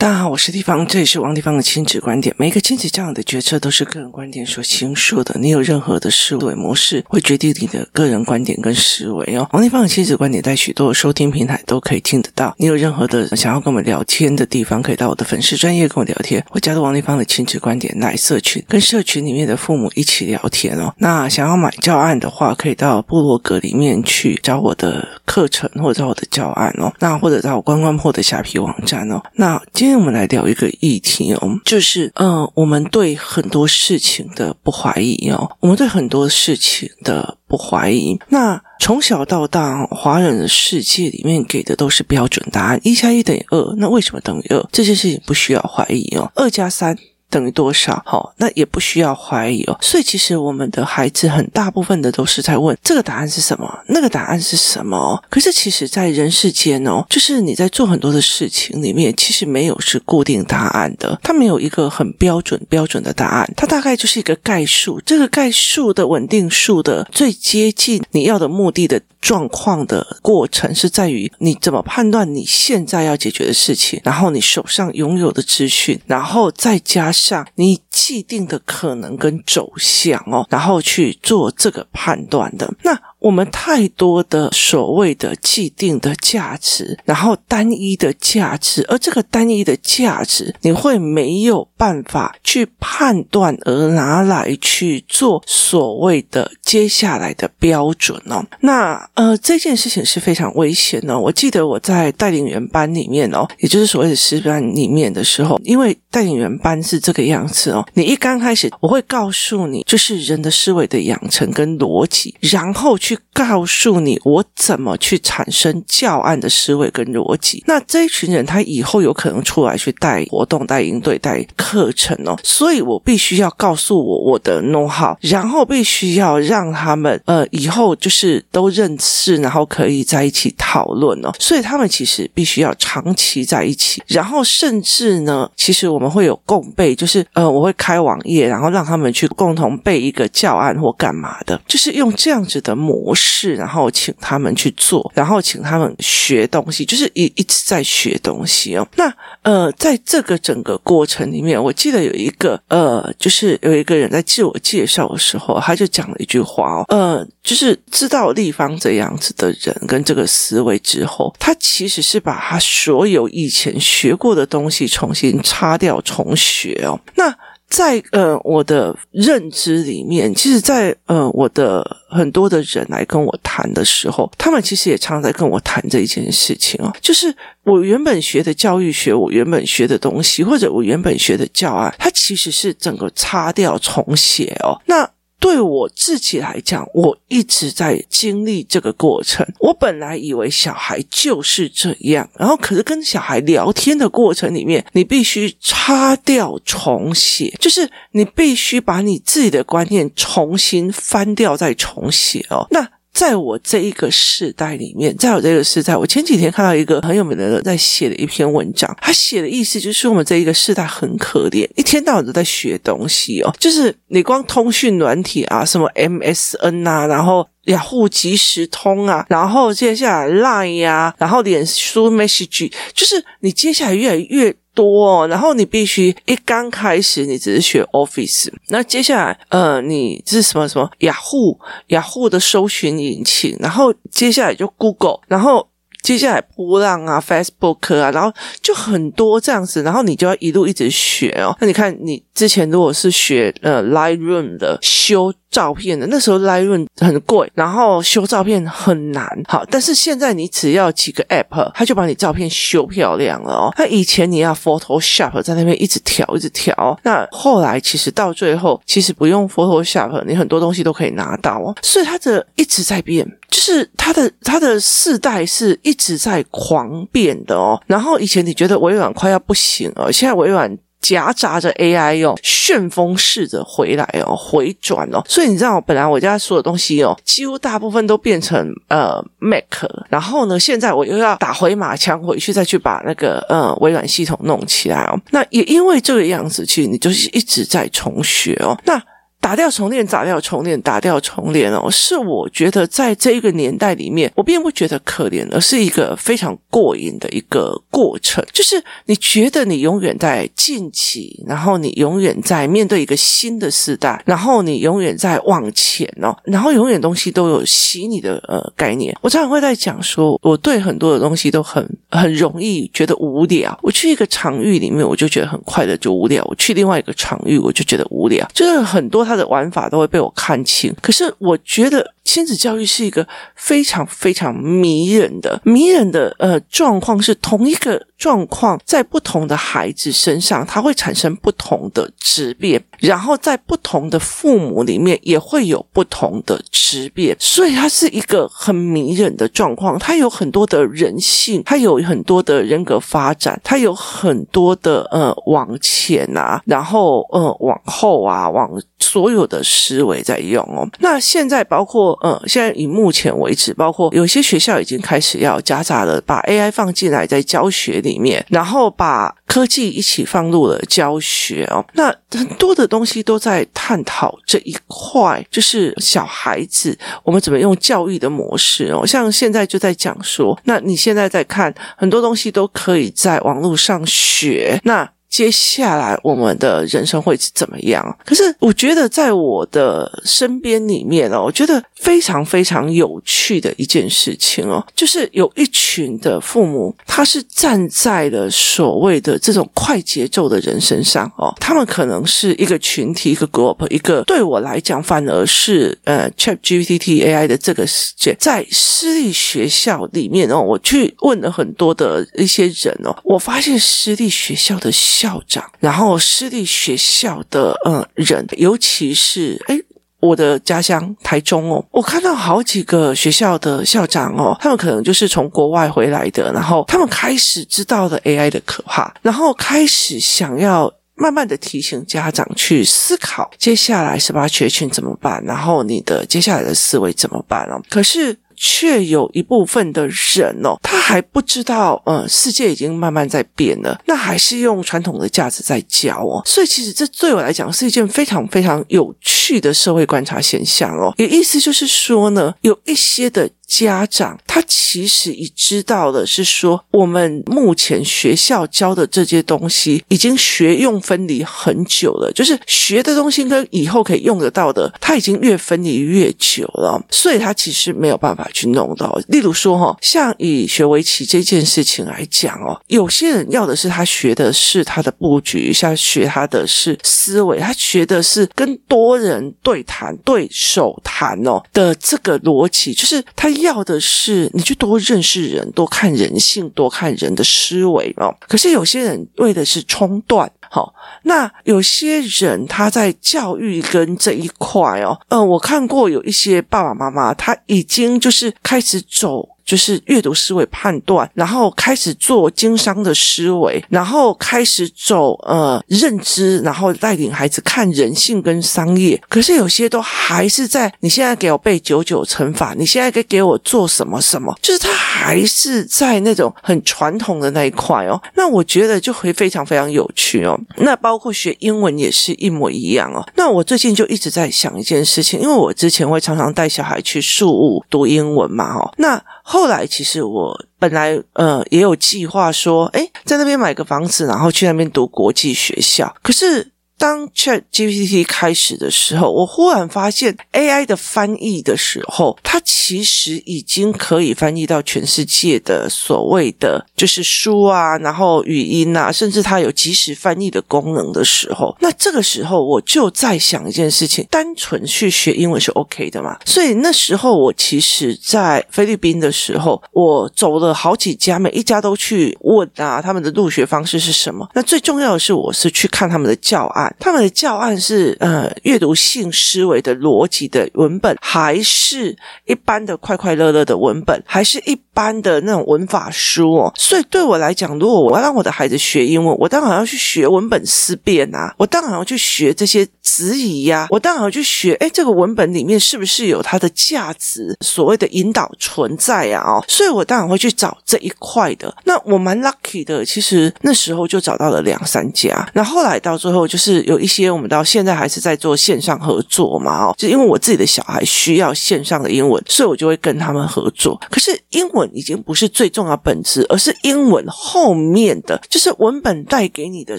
大家好，我是地方，这里是王地方的亲子观点。每一个亲子这样的决策都是个人观点所形塑的。你有任何的思维模式，会决定你的个人观点跟思维哦。王地方的亲子观点在许多收听平台都可以听得到。你有任何的想要跟我们聊天的地方，可以到我的粉丝专业跟我聊天，或加入王地方的亲子观点来社群，跟社群里面的父母一起聊天哦。那想要买教案的话，可以到部落格里面去找我的课程，或者找我的教案哦。那或者到我关关破的下皮网站哦。那今天我们来聊一个议题哦，就是嗯、我们对很多事情的不怀疑哦，我们对很多事情的不怀疑。那从小到大，华人的世界里面给的都是标准答案，一加一等于二，那为什么等于二？这件事情不需要怀疑哦，二加三。等于多少？好，那也不需要怀疑哦。所以其实我们的孩子很大部分的都是在问这个答案是什么，那个答案是什么。可是其实，在人世间哦，就是你在做很多的事情里面，其实没有是固定答案的，它没有一个很标准标准的答案，它大概就是一个概数。这个概数的稳定数的最接近你要的目的的状况的过程，是在于你怎么判断你现在要解决的事情，然后你手上拥有的资讯，然后再加上。你既定的可能跟走向哦，然后去做这个判断的那。我们太多的所谓的既定的价值，然后单一的价值，而这个单一的价值，你会没有办法去判断，而拿来去做所谓的接下来的标准哦。那呃，这件事情是非常危险的哦。我记得我在带领员班里面哦，也就是所谓的师班里面的时候，因为带领员班是这个样子哦。你一刚开始，我会告诉你，就是人的思维的养成跟逻辑，然后去。告诉你我怎么去产生教案的思维跟逻辑。那这一群人他以后有可能出来去带活动、带营队、带课程哦，所以我必须要告诉我我的 know how，然后必须要让他们呃以后就是都认识，然后可以在一起讨论哦。所以他们其实必须要长期在一起，然后甚至呢，其实我们会有共备，就是呃我会开网页，然后让他们去共同背一个教案或干嘛的，就是用这样子的模。模式，然后请他们去做，然后请他们学东西，就是一一直在学东西哦。那呃，在这个整个过程里面，我记得有一个呃，就是有一个人在自我介绍的时候，他就讲了一句话哦，呃，就是知道立方这样子的人跟这个思维之后，他其实是把他所有以前学过的东西重新擦掉重学哦。那在呃我的认知里面，其实在，呃我的很多的人来跟我谈的时候，他们其实也常常在跟我谈这一件事情哦，就是我原本学的教育学，我原本学的东西，或者我原本学的教案，它其实是整个擦掉重写哦。那对我自己来讲，我一直在经历这个过程。我本来以为小孩就是这样，然后可是跟小孩聊天的过程里面，你必须擦掉重写，就是你必须把你自己的观念重新翻掉再重写哦。那。在我这一个世代里面，在我这个世代，我前几天看到一个很有名的人在写的一篇文章，他写的意思就是我们这一个世代很可怜，一天到晚都在学东西哦，就是你光通讯软体啊，什么 MSN 啊，然后雅虎即时通啊，然后接下来 Line 呀、啊，然后脸书 Message，就是你接下来越来越。多哦，然后你必须一刚开始你只是学 Office，那接下来呃你是什么什么雅虎雅虎的搜寻引擎，然后接下来就 Google，然后接下来波浪啊 Facebook 啊，然后就很多这样子，然后你就要一路一直学哦。那你看你之前如果是学呃 Lightroom 的修。照片的那时候，Lightroom 很贵，然后修照片很难。好，但是现在你只要几个 App，它就把你照片修漂亮了哦。它以前你要 Photoshop 在那边一直调，一直调。那后来其实到最后，其实不用 Photoshop，你很多东西都可以拿到哦。所以它的一直在变，就是它的它的世代是一直在狂变的哦。然后以前你觉得微软快要不行了，现在微软。夹杂着 AI 哦，旋风式的回来哦，回转哦，所以你知道，本来我家所有东西哦，几乎大部分都变成呃 Mac，然后呢，现在我又要打回马枪回去，再去把那个呃微软系统弄起来哦。那也因为这个样子，其实你就是一直在重学哦。那打掉重练，打掉重练，打掉重练哦，是我觉得在这一个年代里面，我并不觉得可怜，而是一个非常过瘾的一个过程。就是你觉得你永远在晋级，然后你永远在面对一个新的时代，然后你永远在往前哦，然后永远东西都有洗你的呃概念。我常常会在讲说，我对很多的东西都很很容易觉得无聊。我去一个场域里面，我就觉得很快的就无聊；我去另外一个场域，我就觉得无聊。就是很多他的玩法都会被我看清，可是我觉得。亲子教育是一个非常非常迷人的、迷人的呃状况，是同一个状况在不同的孩子身上，它会产生不同的质变，然后在不同的父母里面也会有不同的质变，所以它是一个很迷人的状况。它有很多的人性，它有很多的人格发展，它有很多的呃往前啊，然后呃往后啊，往所有的思维在用哦。那现在包括。嗯，现在以目前为止，包括有些学校已经开始要夹杂了，把 AI 放进来在教学里面，然后把科技一起放入了教学哦。那很多的东西都在探讨这一块，就是小孩子我们怎么用教育的模式哦。像现在就在讲说，那你现在在看很多东西都可以在网络上学，那。接下来我们的人生会是怎么样？可是我觉得在我的身边里面哦，我觉得非常非常有趣的一件事情哦，就是有一群的父母，他是站在了所谓的这种快节奏的人身上哦，他们可能是一个群体，一个 group，一个对我来讲反而是呃 ChatGPT AI 的这个世界，在私立学校里面哦，我去问了很多的一些人哦，我发现私立学校的。校长，然后私立学校的呃人，尤其是诶我的家乡台中哦，我看到好几个学校的校长哦，他们可能就是从国外回来的，然后他们开始知道了 AI 的可怕，然后开始想要慢慢的提醒家长去思考，接下来十八学群怎么办，然后你的接下来的思维怎么办哦？可是。却有一部分的人哦，他还不知道，呃，世界已经慢慢在变了，那还是用传统的价值在教哦，所以其实这对我来讲是一件非常非常有趣的社会观察现象哦。也意思就是说呢，有一些的。家长他其实已知道的是说，我们目前学校教的这些东西已经学用分离很久了，就是学的东西跟以后可以用得到的，他已经越分离越久了，所以他其实没有办法去弄到。例如说哈，像以学围棋这件事情来讲哦，有些人要的是他学的是他的布局，像学他的是思维，他学的是跟多人对谈、对手谈哦的这个逻辑，就是他。要的是你去多认识人，多看人性，多看人的思维哦。可是有些人为的是冲断，好，那有些人他在教育跟这一块哦，嗯，我看过有一些爸爸妈妈，他已经就是开始走。就是阅读思维判断，然后开始做经商的思维，然后开始走呃认知，然后带领孩子看人性跟商业。可是有些都还是在你现在给我背九九乘法，你现在给给我做什么什么，就是他还是在那种很传统的那一块哦。那我觉得就会非常非常有趣哦。那包括学英文也是一模一样哦。那我最近就一直在想一件事情，因为我之前会常常带小孩去树屋读英文嘛，哦，那。后来，其实我本来呃也有计划说，诶，在那边买个房子，然后去那边读国际学校。可是。当 ChatGPT 开始的时候，我忽然发现 AI 的翻译的时候，它其实已经可以翻译到全世界的所谓的就是书啊，然后语音啊，甚至它有即时翻译的功能的时候，那这个时候我就在想一件事情：单纯去学英文是 OK 的嘛？所以那时候我其实，在菲律宾的时候，我走了好几家，每一家都去问啊，他们的入学方式是什么？那最重要的是，我是去看他们的教案。他们的教案是呃阅读性思维的逻辑的文本，还是一般的快快乐乐的文本，还是一般的那种文法书哦？所以对我来讲，如果我要让我的孩子学英文，我当然要去学文本思辨啊，我当然要去学这些质疑呀，我当然要去学，诶，这个文本里面是不是有它的价值，所谓的引导存在呀？哦，所以我当然会去找这一块的。那我蛮 lucky 的，其实那时候就找到了两三家，那后来到最后就是。有一些我们到现在还是在做线上合作嘛，哦，就因为我自己的小孩需要线上的英文，所以我就会跟他们合作。可是英文已经不是最重要本质，而是英文后面的就是文本带给你的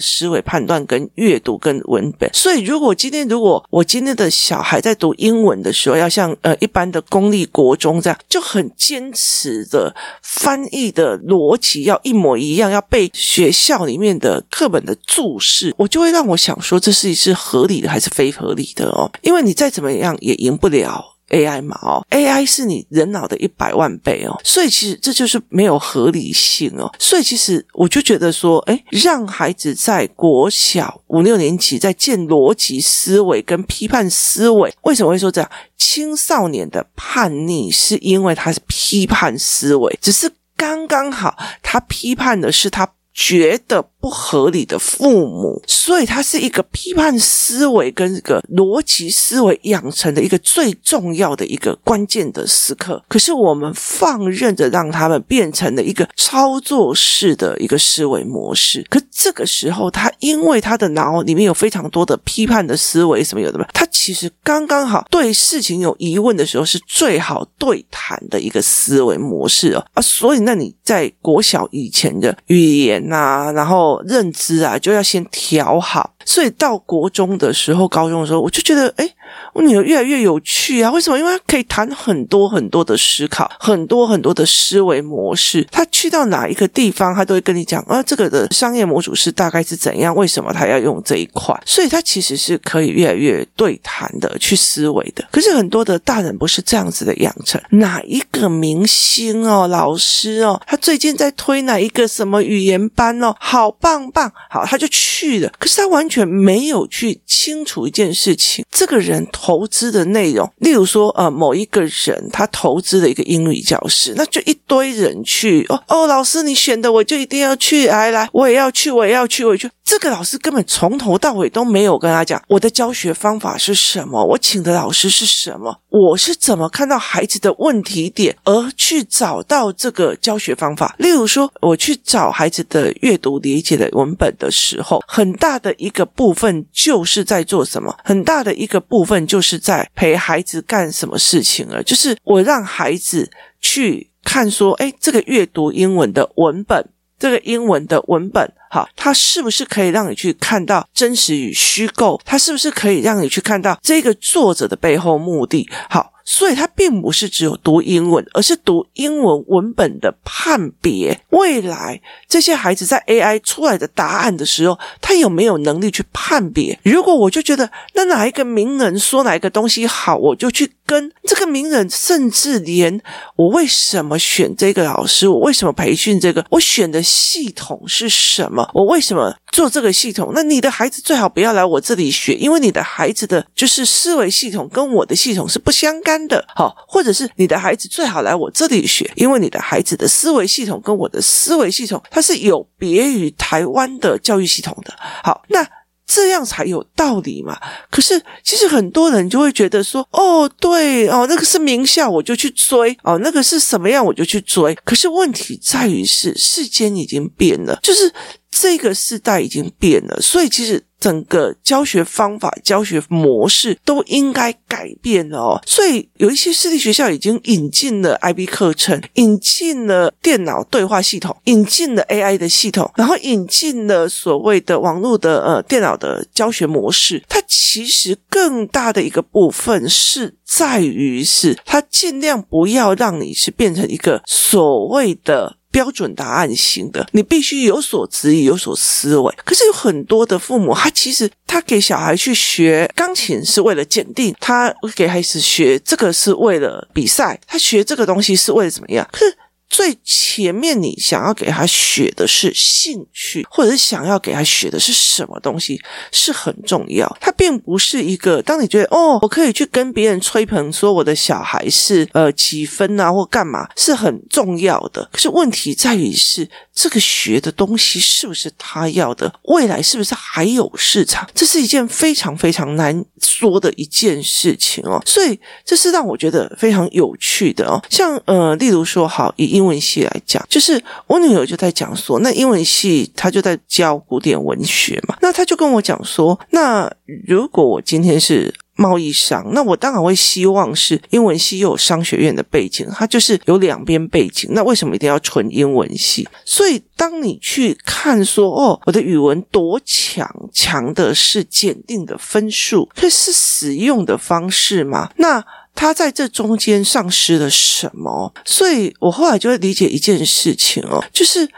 思维判断跟阅读跟文本。所以如果今天如果我今天的小孩在读英文的时候，要像呃一般的公立国中这样，就很坚持的翻译的逻辑要一模一样，要背学校里面的课本的注释，我就会让我想说，说这是是合理的还是非合理的哦？因为你再怎么样也赢不了 AI 嘛哦，AI 是你人脑的一百万倍哦，所以其实这就是没有合理性哦。所以其实我就觉得说，诶，让孩子在国小五六年级在建逻辑思维跟批判思维，为什么会说这样？青少年的叛逆是因为他是批判思维，只是刚刚好，他批判的是他觉得。不合理的父母，所以他是一个批判思维跟这个逻辑思维养成的一个最重要的一个关键的时刻。可是我们放任着让他们变成了一个操作式的一个思维模式。可这个时候，他因为他的脑里面有非常多的批判的思维，什么有的吧，他其实刚刚好对事情有疑问的时候是最好对谈的一个思维模式哦啊。所以，那你在国小以前的语言呐、然后。认知啊，就要先调好。所以到国中的时候，高中的时候，我就觉得，诶，我女儿越来越有趣啊！为什么？因为她可以谈很多很多的思考，很多很多的思维模式。她去到哪一个地方，她都会跟你讲啊，这个的商业模组是大概是怎样？为什么她要用这一块？所以她其实是可以越来越对谈的，去思维的。可是很多的大人不是这样子的养成。哪一个明星哦，老师哦，他最近在推哪一个什么语言班哦，好棒棒，好，他就去了。可是他完。却没有去清楚一件事情，这个人投资的内容，例如说，呃，某一个人他投资了一个英语教室，那就一堆人去哦哦，老师你选的我就一定要去，来来，我也要去，我也要去，我也去。这个老师根本从头到尾都没有跟他讲我的教学方法是什么，我请的老师是什么，我是怎么看到孩子的问题点而去找到这个教学方法。例如说，我去找孩子的阅读理解的文本的时候，很大的一个部分就是在做什么？很大的一个部分就是在陪孩子干什么事情了？就是我让孩子去看说，诶，这个阅读英文的文本。这个英文的文本，好，它是不是可以让你去看到真实与虚构？它是不是可以让你去看到这个作者的背后目的？好。所以，他并不是只有读英文，而是读英文文本的判别。未来这些孩子在 AI 出来的答案的时候，他有没有能力去判别？如果我就觉得那哪一个名人说哪一个东西好，我就去跟这个名人，甚至连我为什么选这个老师，我为什么培训这个，我选的系统是什么，我为什么做这个系统？那你的孩子最好不要来我这里学，因为你的孩子的就是思维系统跟我的系统是不相干的。好，或者是你的孩子最好来我这里学，因为你的孩子的思维系统跟我的思维系统，它是有别于台湾的教育系统的。好，那这样才有道理嘛。可是其实很多人就会觉得说，哦，对哦，那个是名校，我就去追哦，那个是什么样，我就去追。可是问题在于是世间已经变了，就是这个时代已经变了，所以其实。整个教学方法、教学模式都应该改变了哦，所以有一些私立学校已经引进了 IB 课程，引进了电脑对话系统，引进了 AI 的系统，然后引进了所谓的网络的呃电脑的教学模式。它其实更大的一个部分是在于是，它尽量不要让你是变成一个所谓的。标准答案型的，你必须有所质疑，有所思维。可是有很多的父母，他其实他给小孩去学钢琴是为了鉴定，他给孩子学这个是为了比赛，他学这个东西是为了怎么样？可是。最前面，你想要给他学的是兴趣，或者是想要给他学的是什么东西，是很重要。他并不是一个，当你觉得哦，我可以去跟别人吹捧说我的小孩是呃几分啊，或干嘛，是很重要的。可是问题在于是这个学的东西是不是他要的？未来是不是还有市场？这是一件非常非常难说的一件事情哦。所以这是让我觉得非常有趣的哦。像呃，例如说，好以英文系来讲，就是我女儿就在讲说，那英文系她就在教古典文学嘛，那她就跟我讲说，那如果我今天是。贸易商，那我当然会希望是英文系又有商学院的背景，它就是有两边背景。那为什么一定要纯英文系？所以当你去看说，哦，我的语文多强，强的是检定的分数，可是使用的方式嘛？那他在这中间丧失了什么？所以我后来就会理解一件事情哦，就是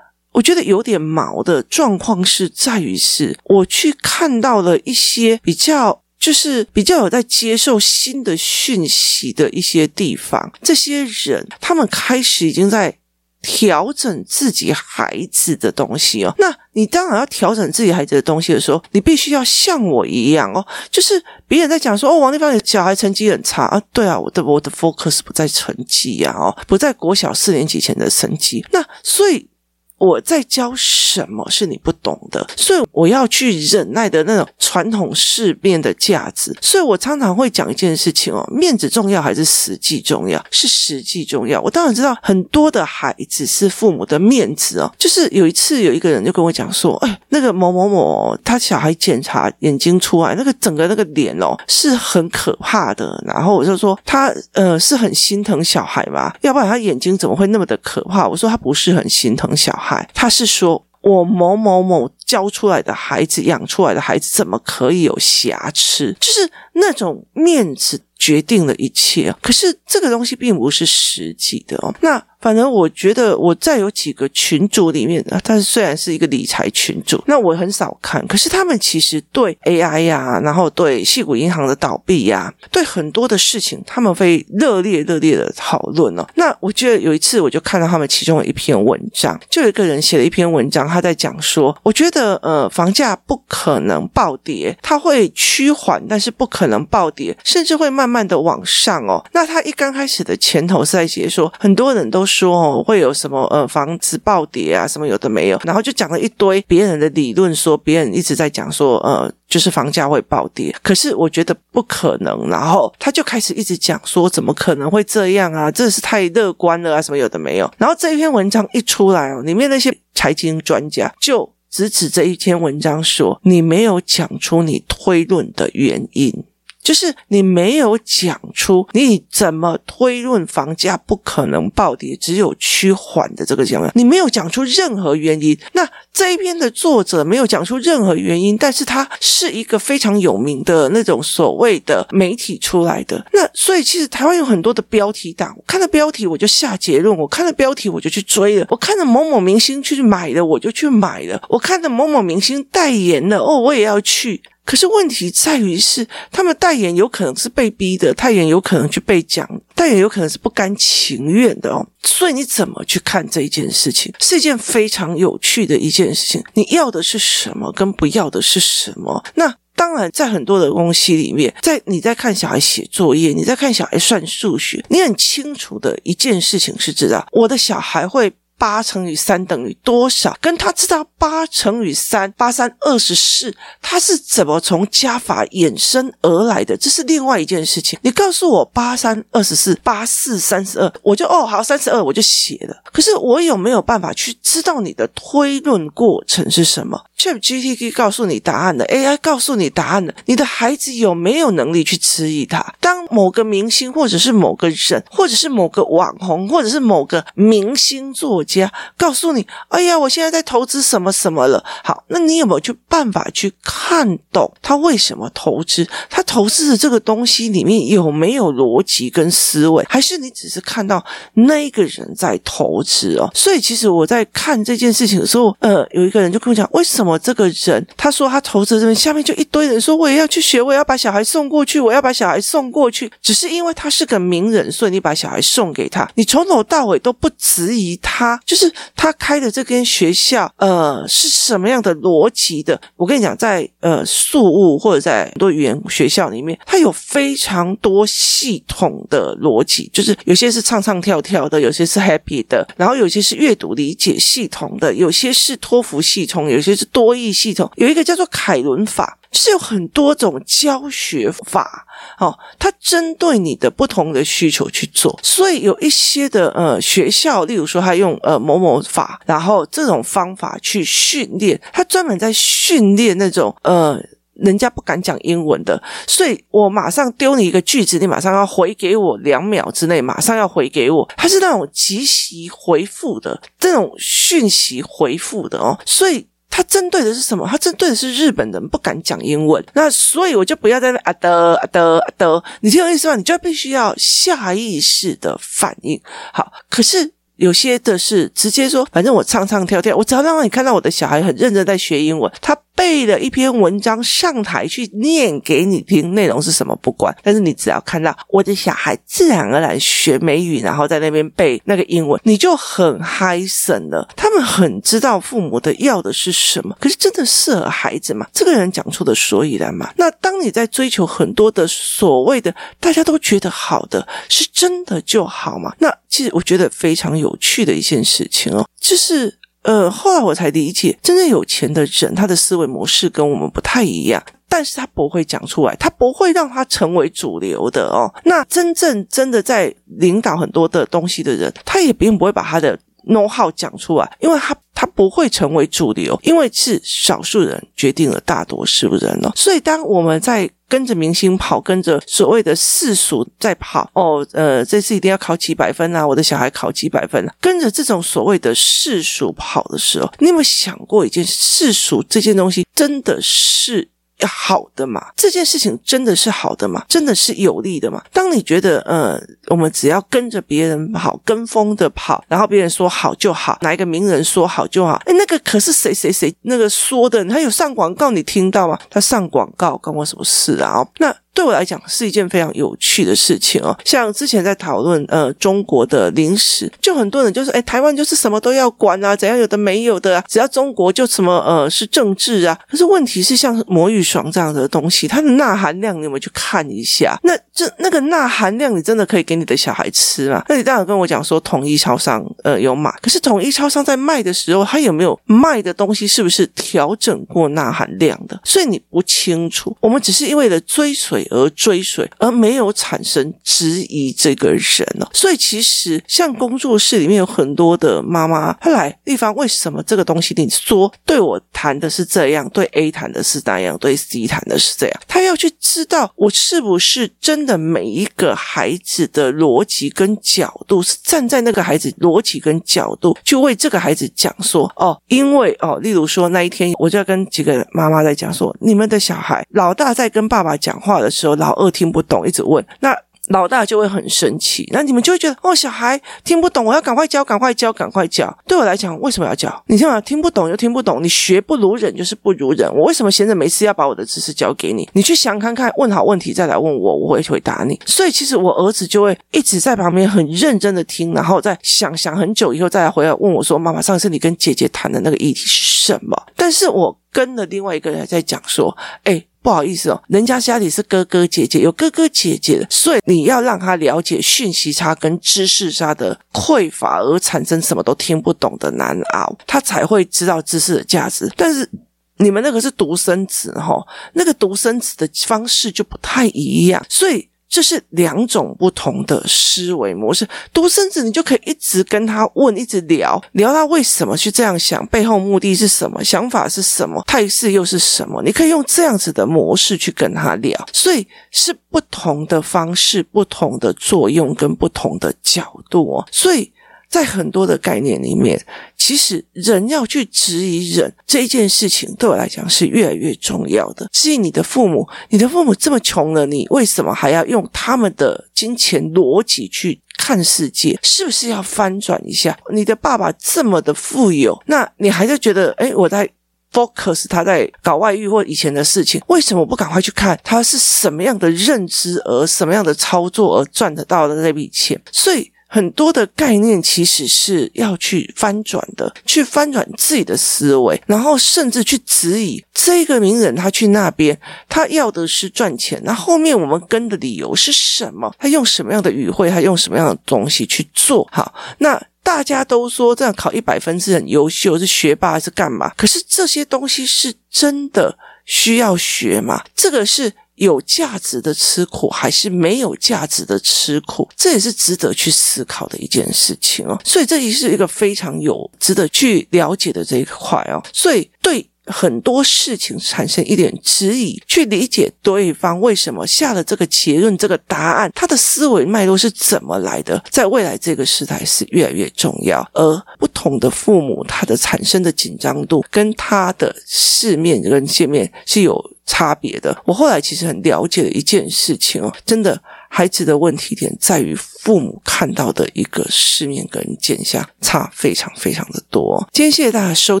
我觉得有点毛的状况是在于是，我去看到了一些比较。就是比较有在接受新的讯息的一些地方，这些人他们开始已经在调整自己孩子的东西哦。那你当然要调整自己孩子的东西的时候，你必须要像我一样哦。就是别人在讲说哦，王丽芳的小孩成绩很差啊，对啊，我的我的 focus 不在成绩呀哦，不在国小四年级前的成绩。那所以。我在教什么是你不懂的，所以我要去忍耐的那种传统世面的价值。所以我常常会讲一件事情哦，面子重要还是实际重要？是实际重要。我当然知道很多的孩子是父母的面子哦。就是有一次有一个人就跟我讲说，哎，那个某某某他小孩检查眼睛出来，那个整个那个脸哦是很可怕的。然后我就说他呃是很心疼小孩嘛，要不然他眼睛怎么会那么的可怕？我说他不是很心疼小孩。他是说，我某某某教出来的孩子，养出来的孩子，怎么可以有瑕疵？就是那种面子决定了一切。可是这个东西并不是实际的哦。那。反正我觉得我在有几个群组里面，但是虽然是一个理财群组，那我很少看。可是他们其实对 AI 呀，然后对矽谷银行的倒闭呀，对很多的事情，他们会热烈热烈的讨论哦。那我记得有一次，我就看到他们其中的一篇文章，就有一个人写了一篇文章，他在讲说，我觉得呃呃，房价不可能暴跌，它会趋缓，但是不可能暴跌，甚至会慢慢的往上哦。那他一刚开始的前头是在写说，很多人都说。哦会有什么呃房子暴跌啊什么有的没有，然后就讲了一堆别人的理论，说别人一直在讲说呃就是房价会暴跌，可是我觉得不可能，然后他就开始一直讲说怎么可能会这样啊，这是太乐观了啊什么有的没有，然后这一篇文章一出来哦，里面那些财经专家就只指这一篇文章说你没有讲出你推论的原因。就是你没有讲出你怎么推论房价不可能暴跌，只有趋缓的这个讲法，你没有讲出任何原因。那这一篇的作者没有讲出任何原因，但是他是一个非常有名的那种所谓的媒体出来的。那所以其实台湾有很多的标题党，我看了标题我就下结论，我看了标题我就去追了，我看了某某明星去买了我就去买了，我看了某某明星代言了哦，我也要去。可是问题在于是，他们代言有可能是被逼的，代言有可能去被讲，代言有可能是不甘情愿的哦。所以你怎么去看这一件事情，是一件非常有趣的一件事情。你要的是什么，跟不要的是什么？那当然，在很多的东西里面，在你在看小孩写作业，你在看小孩算数学，你很清楚的一件事情是知道，我的小孩会。八乘以三等于多少？跟他知道八乘以三，八三二十四，他是怎么从加法衍生而来的？这是另外一件事情。你告诉我八三二十四，八四三十二，我就哦好三十二，我就写了。可是我有没有办法去知道你的推论过程是什么？ChatGPT 告诉你答案的，AI 告诉你答案的，你的孩子有没有能力去质疑它？当某个明星，或者是某个人，或者是某个网红，或者是某个明星作家。告诉你，哎呀，我现在在投资什么什么了。好，那你有没有去办法去看懂他为什么投资？他投资的这个东西里面有没有逻辑跟思维？还是你只是看到那个人在投资哦？所以其实我在看这件事情的时候，呃，有一个人就跟我讲，为什么这个人他说他投资这边，下面就一堆人说我也要去学，我要把小孩送过去，我要把小孩送过去，只是因为他是个名人，所以你把小孩送给他，你从头到尾都不质疑他。就是他开的这间学校，呃，是什么样的逻辑的？我跟你讲，在呃宿雾或者在很多语言学校里面，它有非常多系统的逻辑，就是有些是唱唱跳跳的，有些是 happy 的，然后有些是阅读理解系统的，有些是托福系统，有些是多益系统，有一个叫做凯伦法。是有很多种教学法，哦，它针对你的不同的需求去做。所以有一些的呃学校，例如说他用呃某某法，然后这种方法去训练，他专门在训练那种呃。人家不敢讲英文的，所以我马上丢你一个句子，你马上要回给我两秒之内，马上要回给我。它是那种即时回复的这种讯息回复的哦，所以它针对的是什么？它针对的是日本人不敢讲英文，那所以我就不要在那啊的啊的啊的，你听我意思吗？你就必须要下意识的反应。好，可是。有些的是直接说，反正我唱唱跳跳，我只要让你看到我的小孩很认真在学英文，他背了一篇文章上台去念给你听，内容是什么不管，但是你只要看到我的小孩自然而然学美语，然后在那边背那个英文，你就很嗨森了。他们很知道父母的要的是什么，可是真的适合孩子吗？这个人讲出的所以然嘛。那当你在追求很多的所谓的大家都觉得好的，是真的就好吗？那其实我觉得非常。有趣的一件事情哦，就是呃，后来我才理解，真正有钱的人，他的思维模式跟我们不太一样，但是他不会讲出来，他不会让他成为主流的哦。那真正真的在领导很多的东西的人，他也并不会把他的 know how 讲出来，因为他他不会成为主流，因为是少数人决定了大多数人哦。所以当我们在跟着明星跑，跟着所谓的世俗在跑哦，呃，这次一定要考几百分啊！我的小孩考几百分啊，跟着这种所谓的世俗跑的时候，你有没有想过一件世俗这件东西真的是？好的嘛？这件事情真的是好的吗？真的是有利的吗？当你觉得，呃，我们只要跟着别人跑，跟风的跑，然后别人说好就好，哪一个名人说好就好，诶，那个可是谁谁谁那个说的？他有上广告，你听到吗？他上广告关我什么事啊？那。对我来讲是一件非常有趣的事情哦，像之前在讨论呃中国的零食，就很多人就是，哎，台湾就是什么都要管啊，怎样有的没有的啊，只要中国就什么呃是政治啊。可是问题是，像魔芋爽这样的东西，它的钠含量你有没有去看一下？那这那个钠含量，你真的可以给给你的小孩吃嘛？那你当然跟我讲说统一超商呃有买，可是统一超商在卖的时候，他有没有卖的东西是不是调整过钠含量的？所以你不清楚，我们只是因为了追随。而追随，而没有产生质疑这个人哦。所以其实像工作室里面有很多的妈妈，她来地方为什么这个东西你说对我谈的是这样，对 A 谈的是那样，对 C 谈的是这样？她要去知道我是不是真的每一个孩子的逻辑跟角度是站在那个孩子逻辑跟角度去为这个孩子讲说哦，因为哦，例如说那一天我就要跟几个妈妈在讲说，你们的小孩老大在跟爸爸讲话的时候，老二听不懂，一直问那。老大就会很生气，那你们就会觉得哦，小孩听不懂，我要赶快教，赶快教，赶快教。对我来讲，为什么要教？你听嘛，听不懂就听不懂，你学不如人就是不如人。我为什么闲着没事要把我的知识教给你？你去想看看，问好问题再来问我，我会回答你。所以其实我儿子就会一直在旁边很认真的听，然后再想想很久以后再来回来问我说：“妈妈，上次你跟姐姐谈的那个议题是什么？”但是我跟了另外一个人在讲说：“哎。”不好意思哦，人家家里是哥哥姐姐，有哥哥姐姐的，所以你要让他了解讯息差跟知识差的匮乏而产生什么都听不懂的难熬，他才会知道知识的价值。但是你们那个是独生子哈，那个独生子的方式就不太一样，所以。这是两种不同的思维模式。独生子，你就可以一直跟他问，一直聊，聊他为什么去这样想，背后目的是什么，想法是什么，态势又是什么？你可以用这样子的模式去跟他聊，所以是不同的方式、不同的作用跟不同的角度哦。所以。在很多的概念里面，其实人要去质疑人这一件事情，对我来讲是越来越重要的。质疑你的父母，你的父母这么穷了，你为什么还要用他们的金钱逻辑去看世界？是不是要翻转一下？你的爸爸这么的富有，那你还是觉得，诶，我在 focus 他在搞外遇或以前的事情，为什么不赶快去看他是什么样的认知而什么样的操作而赚得到的那笔钱？所以。很多的概念其实是要去翻转的，去翻转自己的思维，然后甚至去质疑这个名人他去那边，他要的是赚钱，那后面我们跟的理由是什么？他用什么样的语汇？他用什么样的东西去做？好，那大家都说这样考一百分是很优秀，是学霸还是干嘛？可是这些东西是真的需要学吗？这个是有价值的吃苦，还是没有价值的吃苦？这也是值得去思考的一件事情哦。所以这也是一个非常有值得去了解的这一块哦。所以对。很多事情产生一点质疑，去理解对方为什么下了这个结论，这个答案，他的思维脉络是怎么来的，在未来这个时代是越来越重要。而不同的父母，他的产生的紧张度跟他的世面跟见面是有差别的。我后来其实很了解了一件事情哦，真的。孩子的问题点在于父母看到的一个世面跟见相差非常非常的多。今天谢谢大家收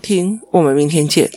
听，我们明天见。